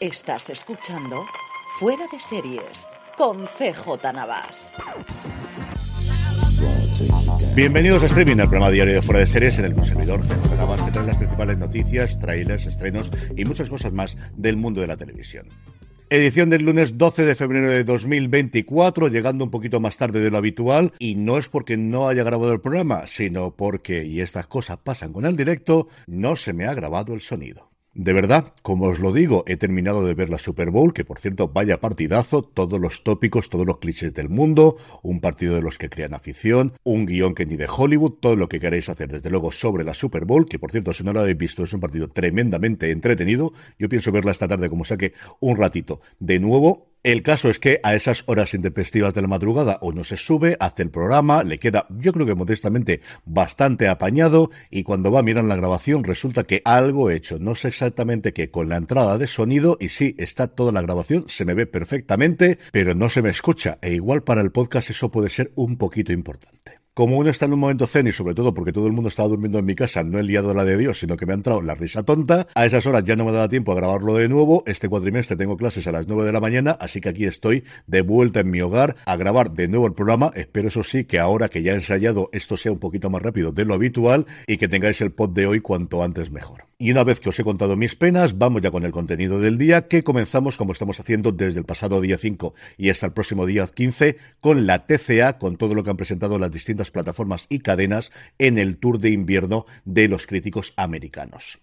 Estás escuchando Fuera de Series con CJ Navas. Bienvenidos a Streaming, el programa diario de Fuera de Series en el que un servidor CJ Navas te trae las principales noticias, trailers, estrenos y muchas cosas más del mundo de la televisión. Edición del lunes 12 de febrero de 2024, llegando un poquito más tarde de lo habitual, y no es porque no haya grabado el programa, sino porque, y estas cosas pasan con el directo, no se me ha grabado el sonido. De verdad, como os lo digo, he terminado de ver la Super Bowl, que por cierto, vaya partidazo, todos los tópicos, todos los clichés del mundo, un partido de los que crean afición, un guion que ni de Hollywood, todo lo que queréis hacer desde luego sobre la Super Bowl, que por cierto, si no lo habéis visto, es un partido tremendamente entretenido. Yo pienso verla esta tarde como saque un ratito. De nuevo, el caso es que a esas horas intempestivas de la madrugada uno se sube, hace el programa, le queda, yo creo que modestamente, bastante apañado y cuando va a mirar la grabación resulta que algo he hecho, no sé exactamente qué, con la entrada de sonido y sí, está toda la grabación, se me ve perfectamente, pero no se me escucha e igual para el podcast eso puede ser un poquito importante. Como uno está en un momento zen y sobre todo porque todo el mundo estaba durmiendo en mi casa, no he liado la de Dios, sino que me ha entrado la risa tonta, a esas horas ya no me da tiempo a grabarlo de nuevo. Este cuatrimestre tengo clases a las 9 de la mañana, así que aquí estoy de vuelta en mi hogar a grabar de nuevo el programa. Espero eso sí que ahora que ya he ensayado esto sea un poquito más rápido de lo habitual y que tengáis el pod de hoy cuanto antes mejor. Y una vez que os he contado mis penas, vamos ya con el contenido del día, que comenzamos como estamos haciendo desde el pasado día 5 y hasta el próximo día 15 con la TCA, con todo lo que han presentado las distintas plataformas y cadenas en el tour de invierno de los críticos americanos.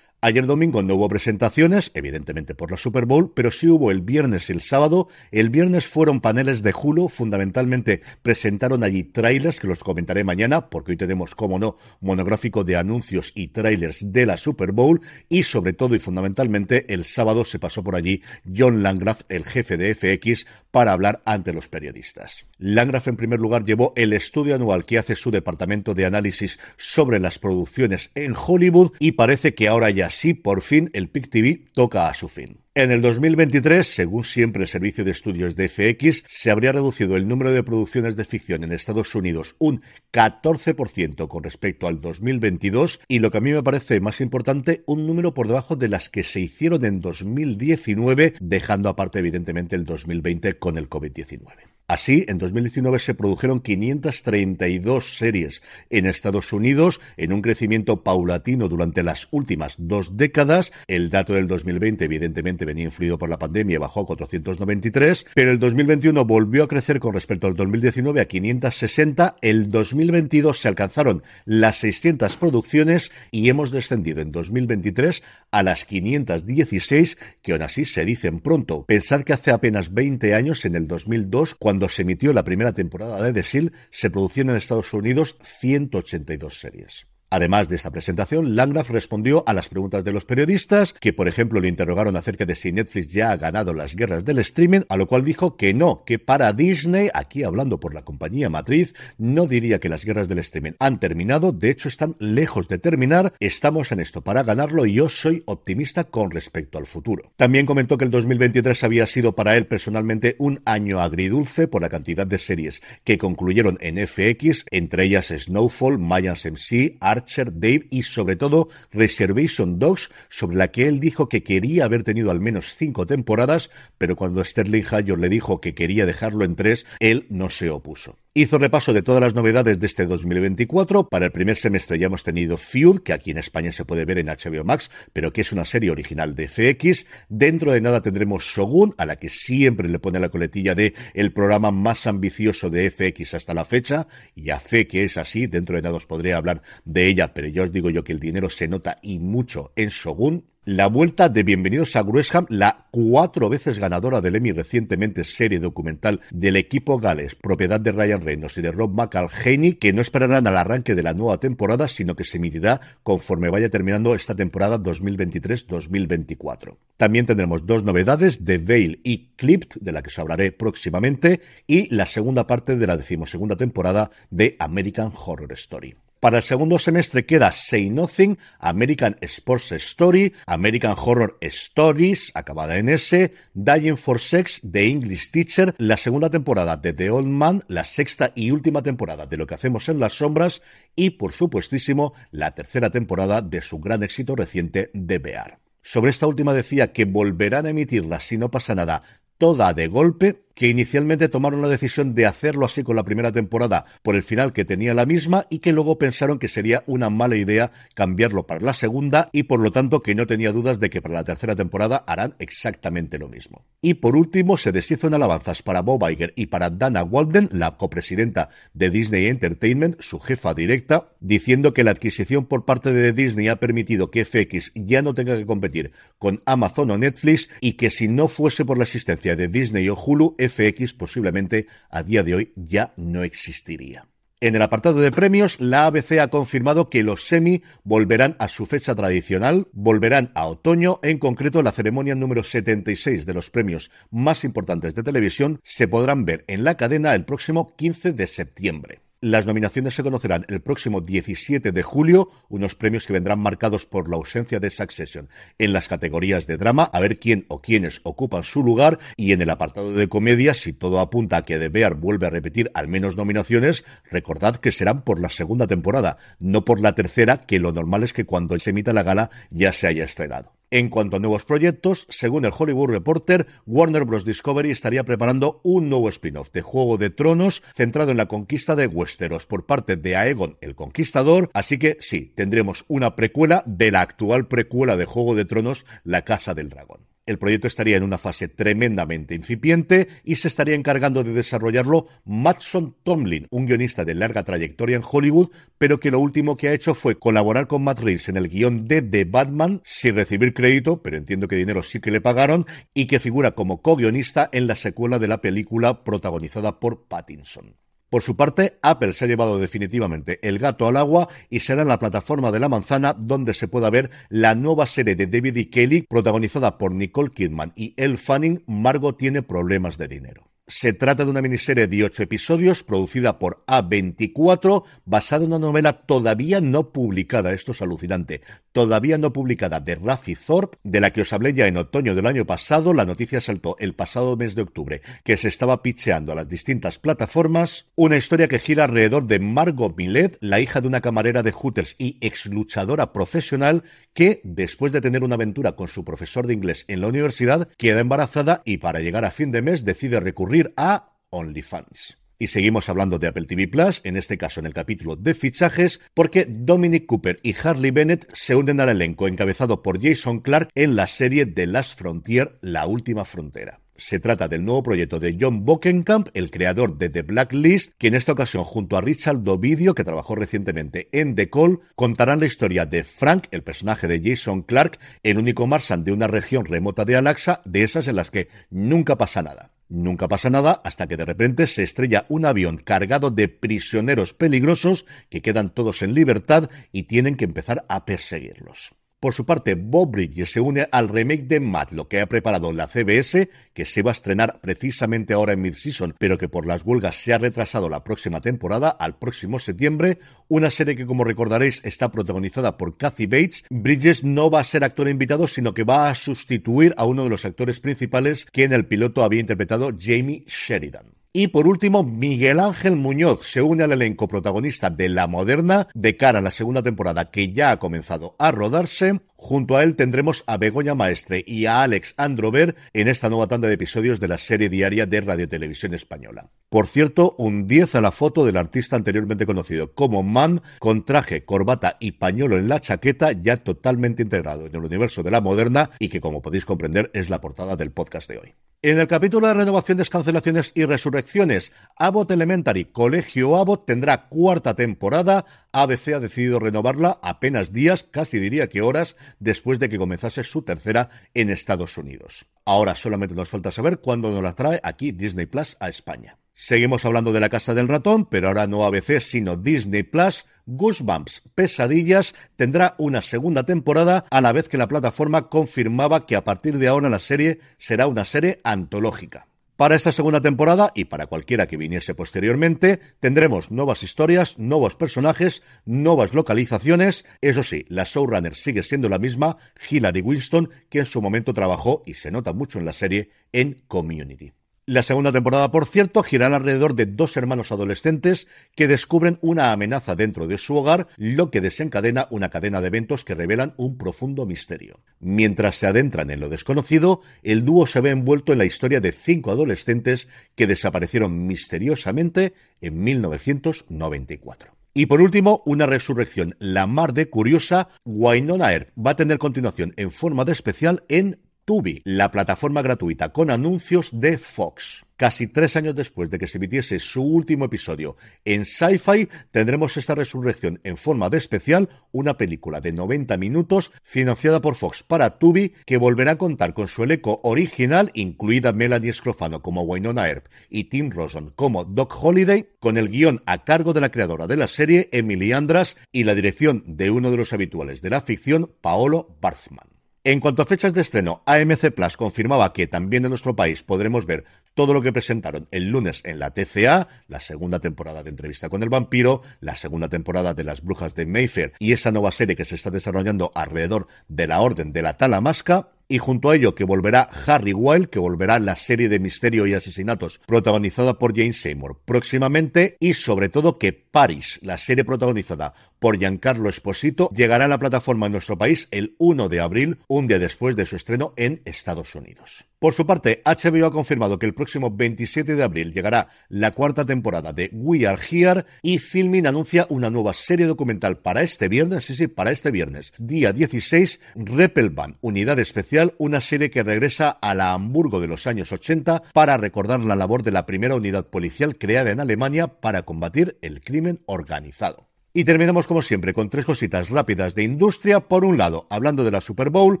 Ayer domingo no hubo presentaciones, evidentemente por la Super Bowl, pero sí hubo el viernes y el sábado. El viernes fueron paneles de Hulu, fundamentalmente presentaron allí trailers, que los comentaré mañana, porque hoy tenemos, como no, monográfico de anuncios y trailers de la Super Bowl, y sobre todo y fundamentalmente el sábado se pasó por allí John Langraf, el jefe de FX, para hablar ante los periodistas. Langraf en primer lugar llevó el estudio anual que hace su departamento de análisis sobre las producciones en Hollywood y parece que ahora ya así por fin el PIC TV toca a su fin. En el 2023, según siempre el Servicio de Estudios de FX, se habría reducido el número de producciones de ficción en Estados Unidos un 14% con respecto al 2022 y lo que a mí me parece más importante, un número por debajo de las que se hicieron en 2019, dejando aparte evidentemente el 2020 con el COVID-19. Así, en 2019 se produjeron 532 series en Estados Unidos, en un crecimiento paulatino durante las últimas dos décadas. El dato del 2020, evidentemente, venía influido por la pandemia y bajó a 493, pero el 2021 volvió a crecer con respecto al 2019 a 560. El 2022 se alcanzaron las 600 producciones y hemos descendido en 2023 a las 516, que aún así se dicen pronto. Pensad que hace apenas 20 años, en el 2002, cuando cuando se emitió la primera temporada de The se producieron en Estados Unidos 182 series. Además de esta presentación, Langraf respondió a las preguntas de los periodistas, que por ejemplo le interrogaron acerca de si Netflix ya ha ganado las guerras del streaming, a lo cual dijo que no, que para Disney, aquí hablando por la compañía matriz, no diría que las guerras del streaming han terminado, de hecho están lejos de terminar, estamos en esto para ganarlo y yo soy optimista con respecto al futuro. También comentó que el 2023 había sido para él personalmente un año agridulce por la cantidad de series que concluyeron en FX, entre ellas Snowfall, Mayans MC, Art Dave y sobre todo Reservation Dogs, sobre la que él dijo que quería haber tenido al menos cinco temporadas, pero cuando Sterling Hayor le dijo que quería dejarlo en tres, él no se opuso. Hizo repaso de todas las novedades de este 2024. Para el primer semestre ya hemos tenido Feud, que aquí en España se puede ver en HBO Max, pero que es una serie original de FX. Dentro de nada tendremos Shogun, a la que siempre le pone la coletilla de el programa más ambicioso de FX hasta la fecha. Y a fe que es así, dentro de nada os podré hablar de ella, pero ya os digo yo que el dinero se nota y mucho en Shogun la vuelta de Bienvenidos a Gresham, la cuatro veces ganadora del Emmy recientemente serie documental del equipo Gales, propiedad de Ryan Reynolds y de Rob McElhaney, que no esperarán al arranque de la nueva temporada, sino que se emitirá conforme vaya terminando esta temporada 2023-2024. También tendremos dos novedades, The Veil y Clipped, de la que os hablaré próximamente, y la segunda parte de la decimosegunda temporada de American Horror Story. Para el segundo semestre queda Say Nothing, American Sports Story, American Horror Stories, acabada en S, Dying for Sex, The English Teacher, la segunda temporada de The Old Man, la sexta y última temporada de Lo que hacemos en las sombras y, por supuestísimo, la tercera temporada de su gran éxito reciente de Bear. Sobre esta última decía que volverán a emitirla si no pasa nada toda de golpe que inicialmente tomaron la decisión de hacerlo así con la primera temporada por el final que tenía la misma y que luego pensaron que sería una mala idea cambiarlo para la segunda y por lo tanto que no tenía dudas de que para la tercera temporada harán exactamente lo mismo. Y por último se deshizo en alabanzas para Bob Iger y para Dana Walden, la copresidenta de Disney Entertainment, su jefa directa, diciendo que la adquisición por parte de Disney ha permitido que FX ya no tenga que competir con Amazon o Netflix y que si no fuese por la existencia de Disney o Hulu, FX posiblemente a día de hoy ya no existiría. En el apartado de premios, la ABC ha confirmado que los semi volverán a su fecha tradicional, volverán a otoño, en concreto la ceremonia número 76 de los premios más importantes de televisión se podrán ver en la cadena el próximo 15 de septiembre. Las nominaciones se conocerán el próximo 17 de julio, unos premios que vendrán marcados por la ausencia de Succession en las categorías de drama, a ver quién o quiénes ocupan su lugar, y en el apartado de comedia, si todo apunta a que The Bear vuelve a repetir al menos nominaciones, recordad que serán por la segunda temporada, no por la tercera, que lo normal es que cuando se emita la gala ya se haya estrenado. En cuanto a nuevos proyectos, según el Hollywood Reporter, Warner Bros. Discovery estaría preparando un nuevo spin-off de Juego de Tronos centrado en la conquista de Westeros por parte de Aegon el Conquistador, así que sí, tendremos una precuela de la actual precuela de Juego de Tronos, La Casa del Dragón. El proyecto estaría en una fase tremendamente incipiente y se estaría encargando de desarrollarlo Mattson Tomlin, un guionista de larga trayectoria en Hollywood, pero que lo último que ha hecho fue colaborar con Matt Reeves en el guion de The Batman sin recibir crédito, pero entiendo que dinero sí que le pagaron, y que figura como co-guionista en la secuela de la película protagonizada por Pattinson. Por su parte, Apple se ha llevado definitivamente el gato al agua y será en la plataforma de la manzana donde se pueda ver la nueva serie de David y Kelly protagonizada por Nicole Kidman y Elle Fanning, Margot tiene problemas de dinero. Se trata de una miniserie de ocho episodios producida por A24, basada en una novela todavía no publicada, esto es alucinante, todavía no publicada de Rafi Thorpe, de la que os hablé ya en otoño del año pasado. La noticia saltó el pasado mes de octubre, que se estaba picheando a las distintas plataformas. Una historia que gira alrededor de Margot Millet, la hija de una camarera de Hooters y ex luchadora profesional, que, después de tener una aventura con su profesor de inglés en la universidad, queda embarazada y para llegar a fin de mes decide recurrir a OnlyFans. Y seguimos hablando de Apple TV Plus, en este caso en el capítulo de fichajes, porque Dominic Cooper y Harley Bennett se unen al elenco encabezado por Jason Clark en la serie The Last Frontier, La Última Frontera. Se trata del nuevo proyecto de John Bokenkamp, el creador de The Blacklist, que en esta ocasión, junto a Richard Dovidio, que trabajó recientemente en The Call, contarán la historia de Frank, el personaje de Jason Clark, el único marsan de una región remota de Alaxa, de esas en las que nunca pasa nada. Nunca pasa nada hasta que de repente se estrella un avión cargado de prisioneros peligrosos que quedan todos en libertad y tienen que empezar a perseguirlos. Por su parte, Bob Bridges se une al remake de lo que ha preparado la CBS, que se va a estrenar precisamente ahora en mid-season, pero que por las huelgas se ha retrasado la próxima temporada al próximo septiembre. Una serie que, como recordaréis, está protagonizada por Kathy Bates. Bridges no va a ser actor invitado, sino que va a sustituir a uno de los actores principales que en el piloto había interpretado Jamie Sheridan. Y por último, Miguel Ángel Muñoz se une al elenco protagonista de La Moderna de cara a la segunda temporada que ya ha comenzado a rodarse. Junto a él tendremos a Begoña Maestre y a Alex Androver en esta nueva tanda de episodios de la serie diaria de Radio Televisión Española. Por cierto, un 10 a la foto del artista anteriormente conocido como Man, con traje, corbata y pañuelo en la chaqueta, ya totalmente integrado en el universo de la moderna y que, como podéis comprender, es la portada del podcast de hoy. En el capítulo de renovaciones, cancelaciones y resurrecciones, Abbott Elementary, Colegio Abbott, tendrá cuarta temporada. ABC ha decidido renovarla apenas días, casi diría que horas, después de que comenzase su tercera en Estados Unidos. Ahora solamente nos falta saber cuándo nos la trae aquí Disney Plus a España. Seguimos hablando de la Casa del Ratón, pero ahora no ABC, sino Disney Plus. Goosebumps Pesadillas tendrá una segunda temporada a la vez que la plataforma confirmaba que a partir de ahora la serie será una serie antológica. Para esta segunda temporada y para cualquiera que viniese posteriormente, tendremos nuevas historias, nuevos personajes, nuevas localizaciones. Eso sí, la showrunner sigue siendo la misma, Hilary Winston, que en su momento trabajó, y se nota mucho en la serie, en Community. La segunda temporada, por cierto, girará alrededor de dos hermanos adolescentes que descubren una amenaza dentro de su hogar, lo que desencadena una cadena de eventos que revelan un profundo misterio. Mientras se adentran en lo desconocido, el dúo se ve envuelto en la historia de cinco adolescentes que desaparecieron misteriosamente en 1994. Y por último, una resurrección la mar de curiosa, Wynonna Earp va a tener continuación en forma de especial en Tubi, la plataforma gratuita con anuncios de Fox. Casi tres años después de que se emitiese su último episodio en Sci-Fi, tendremos esta resurrección en forma de especial, una película de 90 minutos financiada por Fox para Tubi, que volverá a contar con su elenco original, incluida Melanie Scrofano como Wynonna Earp y Tim Rosen como Doc Holiday, con el guion a cargo de la creadora de la serie, Emily Andras, y la dirección de uno de los habituales de la ficción, Paolo Barthman. En cuanto a fechas de estreno, AMC Plus confirmaba que también en nuestro país podremos ver todo lo que presentaron el lunes en la TCA, la segunda temporada de Entrevista con el Vampiro, la segunda temporada de Las Brujas de Mayfair y esa nueva serie que se está desarrollando alrededor de la Orden de la Talamasca y junto a ello que volverá Harry Wilde, que volverá la serie de misterio y asesinatos protagonizada por Jane Seymour próximamente y sobre todo que Paris, la serie protagonizada por Giancarlo Esposito, llegará a la plataforma en nuestro país el 1 de abril, un día después de su estreno en Estados Unidos. Por su parte, HBO ha confirmado que el próximo 27 de abril llegará la cuarta temporada de We Are Here y Filmin anuncia una nueva serie documental para este viernes, sí, sí, para este viernes, día 16, Repelban, Unidad Especial, una serie que regresa a la Hamburgo de los años 80 para recordar la labor de la primera unidad policial creada en Alemania para combatir el crimen organizado. Y terminamos como siempre con tres cositas rápidas de industria. Por un lado, hablando de la Super Bowl,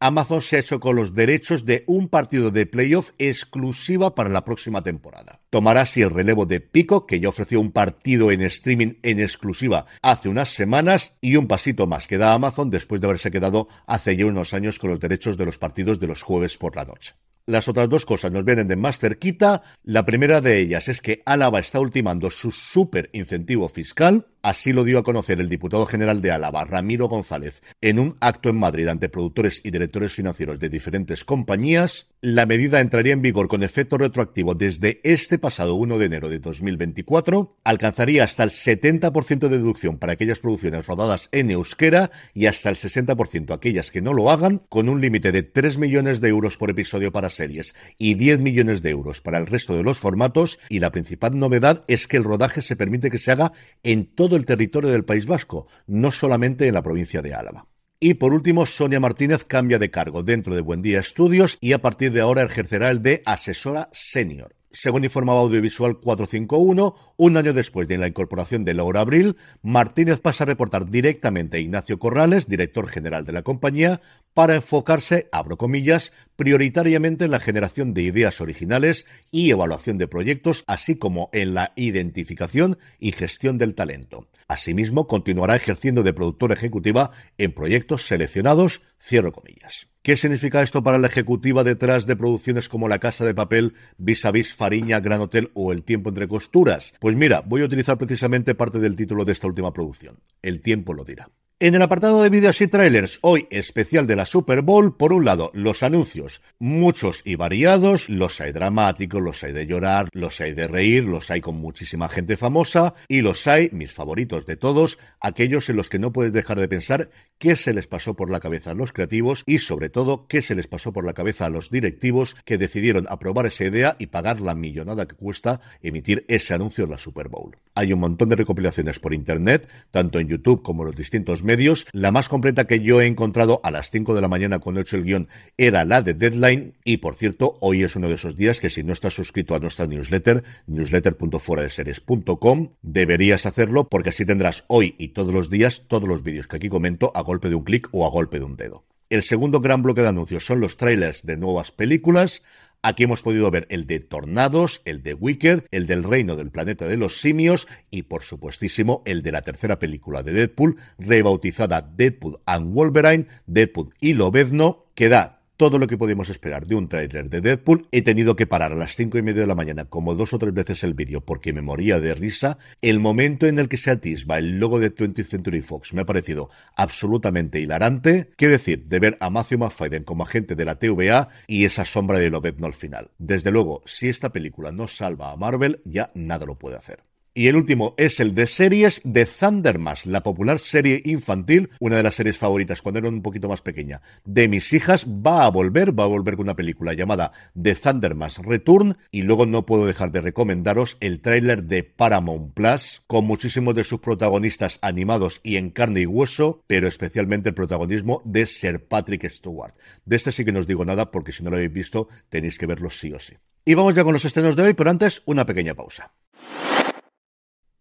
Amazon se ha hecho con los derechos de un partido de playoff exclusiva para la próxima temporada. Tomará así el relevo de Pico, que ya ofreció un partido en streaming en exclusiva hace unas semanas, y un pasito más que da Amazon después de haberse quedado hace ya unos años con los derechos de los partidos de los jueves por la noche. Las otras dos cosas nos vienen de más cerquita. La primera de ellas es que Álava está ultimando su super incentivo fiscal. Así lo dio a conocer el diputado general de Álava, Ramiro González, en un acto en Madrid ante productores y directores financieros de diferentes compañías. La medida entraría en vigor con efecto retroactivo desde este pasado 1 de enero de 2024. Alcanzaría hasta el 70% de deducción para aquellas producciones rodadas en euskera y hasta el 60% aquellas que no lo hagan, con un límite de 3 millones de euros por episodio para series y 10 millones de euros para el resto de los formatos. Y la principal novedad es que el rodaje se permite que se haga en todo el territorio del País Vasco, no solamente en la provincia de Álava. Y por último, Sonia Martínez cambia de cargo dentro de Buendía Estudios y a partir de ahora ejercerá el de asesora senior. Según informaba Audiovisual 451, un año después de la incorporación de Laura Abril, Martínez pasa a reportar directamente a Ignacio Corrales, director general de la compañía, para enfocarse, abro comillas, prioritariamente en la generación de ideas originales y evaluación de proyectos, así como en la identificación y gestión del talento. Asimismo, continuará ejerciendo de productora ejecutiva en proyectos seleccionados, cierro comillas. ¿Qué significa esto para la ejecutiva detrás de producciones como La Casa de Papel, Vis a Vis, Fariña, Gran Hotel o El Tiempo entre Costuras? Pues mira, voy a utilizar precisamente parte del título de esta última producción. El tiempo lo dirá. En el apartado de vídeos y trailers, hoy especial de la Super Bowl, por un lado, los anuncios, muchos y variados, los hay dramáticos, los hay de llorar, los hay de reír, los hay con muchísima gente famosa, y los hay, mis favoritos de todos, aquellos en los que no puedes dejar de pensar qué se les pasó por la cabeza a los creativos y, sobre todo, qué se les pasó por la cabeza a los directivos que decidieron aprobar esa idea y pagar la millonada que cuesta emitir ese anuncio en la Super Bowl. Hay un montón de recopilaciones por internet, tanto en YouTube como en los distintos medios La más completa que yo he encontrado a las 5 de la mañana cuando he hecho el guion era la de Deadline. Y por cierto, hoy es uno de esos días que si no estás suscrito a nuestra newsletter, newsletter.fueradeseries.com, deberías hacerlo porque así tendrás hoy y todos los días todos los vídeos que aquí comento a golpe de un clic o a golpe de un dedo. El segundo gran bloque de anuncios son los trailers de nuevas películas. Aquí hemos podido ver el de Tornados, el de Wicked, el del Reino del Planeta de los Simios y, por supuestísimo, el de la tercera película de Deadpool, rebautizada Deadpool and Wolverine, Deadpool y Lobezno, que da todo lo que podíamos esperar de un tráiler de Deadpool, he tenido que parar a las cinco y media de la mañana como dos o tres veces el vídeo porque me moría de risa. El momento en el que se atisba el logo de 20th Century Fox me ha parecido absolutamente hilarante. Qué decir de ver a Matthew McFadden como agente de la TVA y esa sombra de Lobezno al final. Desde luego, si esta película no salva a Marvel, ya nada lo puede hacer. Y el último es el de series de Thundermas, la popular serie infantil, una de las series favoritas cuando era un poquito más pequeña, de mis hijas, va a volver, va a volver con una película llamada The Thundermas Return, y luego no puedo dejar de recomendaros el tráiler de Paramount Plus, con muchísimos de sus protagonistas animados y en carne y hueso, pero especialmente el protagonismo de Sir Patrick Stewart. De este sí que no os digo nada, porque si no lo habéis visto, tenéis que verlo sí o sí. Y vamos ya con los estrenos de hoy, pero antes una pequeña pausa.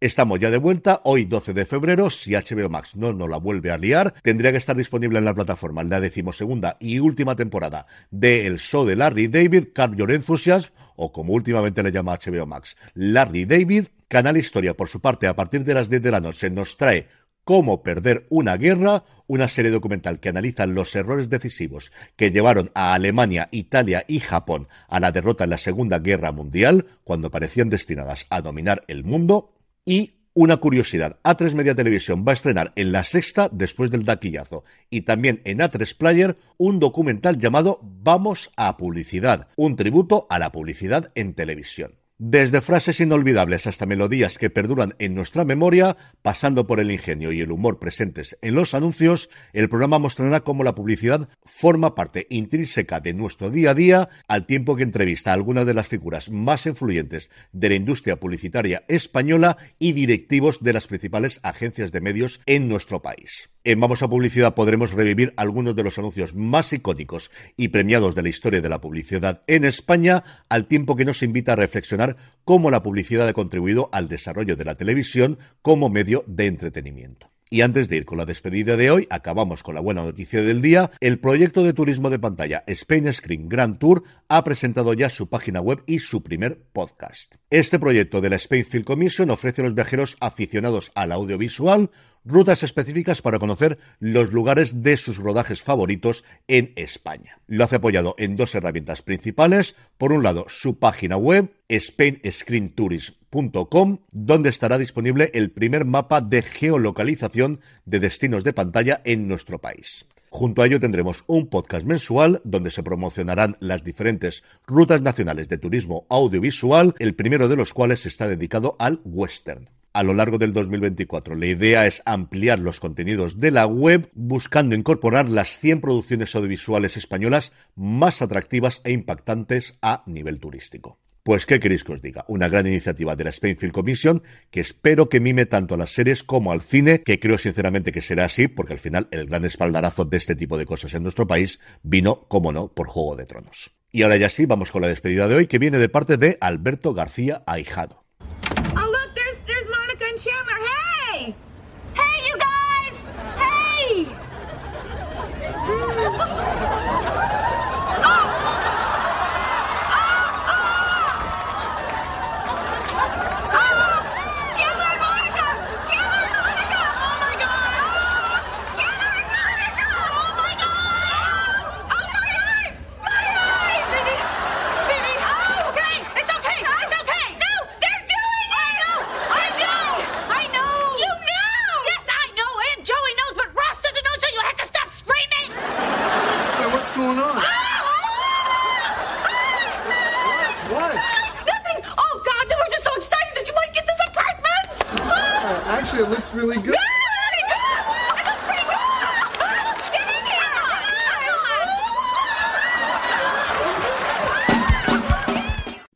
Estamos ya de vuelta, hoy 12 de febrero, si HBO Max no nos la vuelve a liar, tendría que estar disponible en la plataforma la decimosegunda y última temporada de El Show de Larry David, Carl Your Enthusiasm, o como últimamente le llama HBO Max, Larry David, Canal Historia, por su parte, a partir de las 10 de la noche nos trae Cómo perder una guerra, una serie documental que analiza los errores decisivos que llevaron a Alemania, Italia y Japón a la derrota en la Segunda Guerra Mundial, cuando parecían destinadas a dominar el mundo, y una curiosidad, A3 Media Televisión va a estrenar en la sexta después del taquillazo y también en A3 Player un documental llamado Vamos a Publicidad, un tributo a la publicidad en televisión. Desde frases inolvidables hasta melodías que perduran en nuestra memoria, pasando por el ingenio y el humor presentes en los anuncios, el programa mostrará cómo la publicidad forma parte intrínseca de nuestro día a día, al tiempo que entrevista a algunas de las figuras más influyentes de la industria publicitaria española y directivos de las principales agencias de medios en nuestro país. En Vamos a Publicidad podremos revivir algunos de los anuncios más icónicos y premiados de la historia de la publicidad en España, al tiempo que nos invita a reflexionar cómo la publicidad ha contribuido al desarrollo de la televisión como medio de entretenimiento. Y antes de ir con la despedida de hoy, acabamos con la buena noticia del día. El proyecto de turismo de pantalla Spain Screen Grand Tour ha presentado ya su página web y su primer podcast. Este proyecto de la Spain Film Commission ofrece a los viajeros aficionados al audiovisual rutas específicas para conocer los lugares de sus rodajes favoritos en España. Lo hace apoyado en dos herramientas principales. Por un lado, su página web, spainscreentourism.com, donde estará disponible el primer mapa de geolocalización de destinos de pantalla en nuestro país. Junto a ello tendremos un podcast mensual donde se promocionarán las diferentes rutas nacionales de turismo audiovisual, el primero de los cuales está dedicado al western a lo largo del 2024. La idea es ampliar los contenidos de la web buscando incorporar las 100 producciones audiovisuales españolas más atractivas e impactantes a nivel turístico. Pues, ¿qué queréis que os diga? Una gran iniciativa de la Spainfield Commission que espero que mime tanto a las series como al cine, que creo sinceramente que será así, porque al final el gran espaldarazo de este tipo de cosas en nuestro país vino, como no, por Juego de Tronos. Y ahora ya sí, vamos con la despedida de hoy, que viene de parte de Alberto García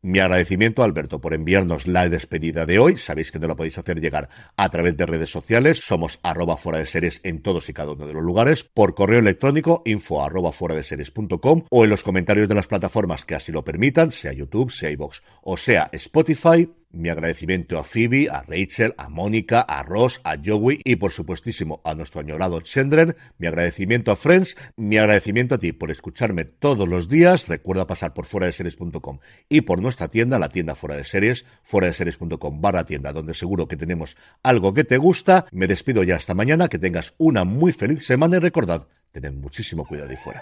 Mi agradecimiento, Alberto, por enviarnos la despedida de hoy. Sabéis que no la podéis hacer llegar a través de redes sociales. Somos arroba fuera de series en todos y cada uno de los lugares. Por correo electrónico, info arroba fuera de series.com o en los comentarios de las plataformas que así lo permitan, sea YouTube, sea iVoox o sea Spotify. Mi agradecimiento a Phoebe, a Rachel, a Mónica, a Ross, a Joey y por supuestísimo a nuestro añorado Chandler. Mi agradecimiento a Friends, mi agradecimiento a ti por escucharme todos los días. Recuerda pasar por fuera de series.com y por nuestra tienda, la tienda fuera de series, fuera de series.com barra tienda, donde seguro que tenemos algo que te gusta. Me despido ya hasta mañana, que tengas una muy feliz semana y recordad, tened muchísimo cuidado y fuera.